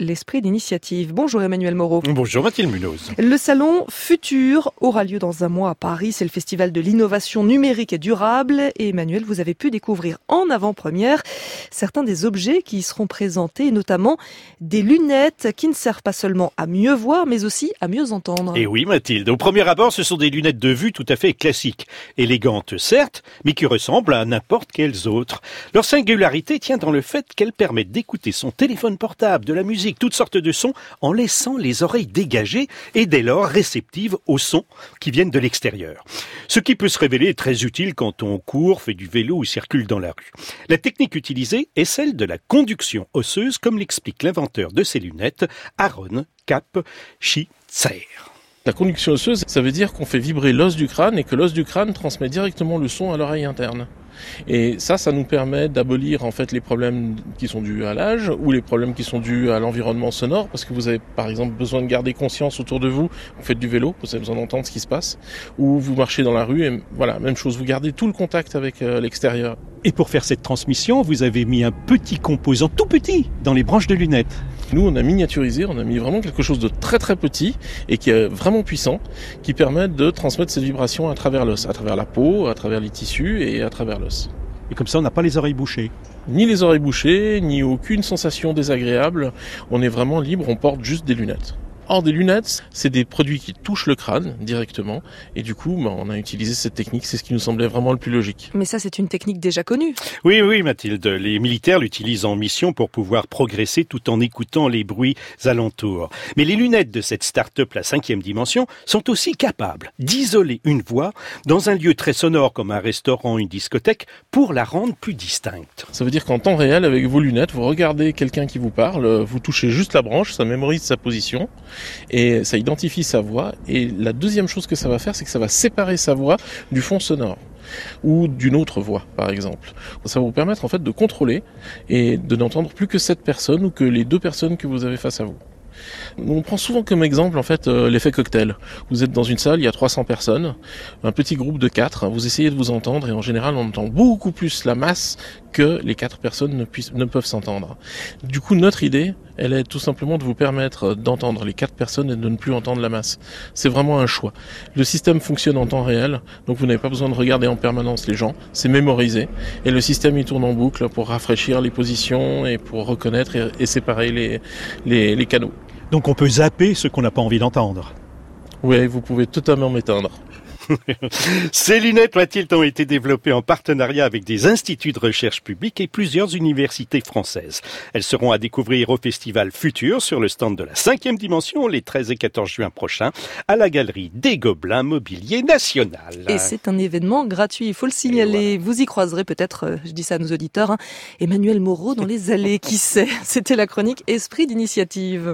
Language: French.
l'esprit d'initiative. Bonjour Emmanuel Moreau. Bonjour Mathilde Munoz. Le salon Futur aura lieu dans un mois à Paris. C'est le festival de l'innovation numérique et durable. Et Emmanuel, vous avez pu découvrir en avant-première certains des objets qui y seront présentés, notamment des lunettes qui ne servent pas seulement à mieux voir, mais aussi à mieux entendre. Et oui Mathilde, au premier abord, ce sont des lunettes de vue tout à fait classiques. Élégantes certes, mais qui ressemblent à n'importe quelles autres. Leur singularité tient dans le fait qu'elles permettent d'écouter son téléphone portable, de la musique, toutes sortes de sons en laissant les oreilles dégagées et dès lors réceptives aux sons qui viennent de l'extérieur. Ce qui peut se révéler très utile quand on court, fait du vélo ou circule dans la rue. La technique utilisée est celle de la conduction osseuse comme l'explique l'inventeur de ces lunettes, Aaron Cap Schitzer. La conduction osseuse, ça veut dire qu'on fait vibrer l'os du crâne et que l'os du crâne transmet directement le son à l'oreille interne. Et ça, ça nous permet d'abolir en fait les problèmes qui sont dus à l'âge ou les problèmes qui sont dus à l'environnement sonore, parce que vous avez par exemple besoin de garder conscience autour de vous. Vous faites du vélo, vous avez besoin d'entendre ce qui se passe, ou vous marchez dans la rue et voilà, même chose, vous gardez tout le contact avec euh, l'extérieur. Et pour faire cette transmission, vous avez mis un petit composant tout petit dans les branches de lunettes. Nous, on a miniaturisé, on a mis vraiment quelque chose de très très petit et qui est vraiment puissant, qui permet de transmettre cette vibration à travers l'os, à travers la peau, à travers les tissus et à travers l'os. Et comme ça, on n'a pas les oreilles bouchées. Ni les oreilles bouchées, ni aucune sensation désagréable. On est vraiment libre, on porte juste des lunettes. Or, des lunettes, c'est des produits qui touchent le crâne directement. Et du coup, bah, on a utilisé cette technique. C'est ce qui nous semblait vraiment le plus logique. Mais ça, c'est une technique déjà connue. Oui, oui, Mathilde. Les militaires l'utilisent en mission pour pouvoir progresser tout en écoutant les bruits alentours. Mais les lunettes de cette start-up, la cinquième dimension, sont aussi capables d'isoler une voix dans un lieu très sonore comme un restaurant, une discothèque, pour la rendre plus distincte. Ça veut dire qu'en temps réel, avec vos lunettes, vous regardez quelqu'un qui vous parle, vous touchez juste la branche, ça mémorise sa position et ça identifie sa voix. Et la deuxième chose que ça va faire, c'est que ça va séparer sa voix du fond sonore ou d'une autre voix, par exemple. Ça va vous permettre en fait de contrôler et de n'entendre plus que cette personne ou que les deux personnes que vous avez face à vous. On prend souvent comme exemple en fait euh, l'effet cocktail. Vous êtes dans une salle, il y a 300 personnes, un petit groupe de 4, vous essayez de vous entendre et en général on entend beaucoup plus la masse que les quatre personnes ne, puissent, ne peuvent s'entendre. Du coup notre idée, elle est tout simplement de vous permettre d'entendre les quatre personnes et de ne plus entendre la masse. C'est vraiment un choix. Le système fonctionne en temps réel, donc vous n'avez pas besoin de regarder en permanence les gens, c'est mémorisé et le système il tourne en boucle pour rafraîchir les positions et pour reconnaître et, séparer les, les, les canaux. Donc on peut zapper ce qu'on n'a pas envie d'entendre. Oui, vous pouvez totalement m'éteindre. Ces lunettes, Mathilde, ont été développées en partenariat avec des instituts de recherche publics et plusieurs universités françaises. Elles seront à découvrir au Festival Futur sur le stand de la cinquième dimension les 13 et 14 juin prochains à la Galerie des Gobelins Mobilier National. Et c'est un événement gratuit, il faut le signaler. Vous y croiserez peut-être, euh, je dis ça à nos auditeurs, hein, Emmanuel Moreau dans les allées, qui sait? C'était la chronique Esprit d'initiative.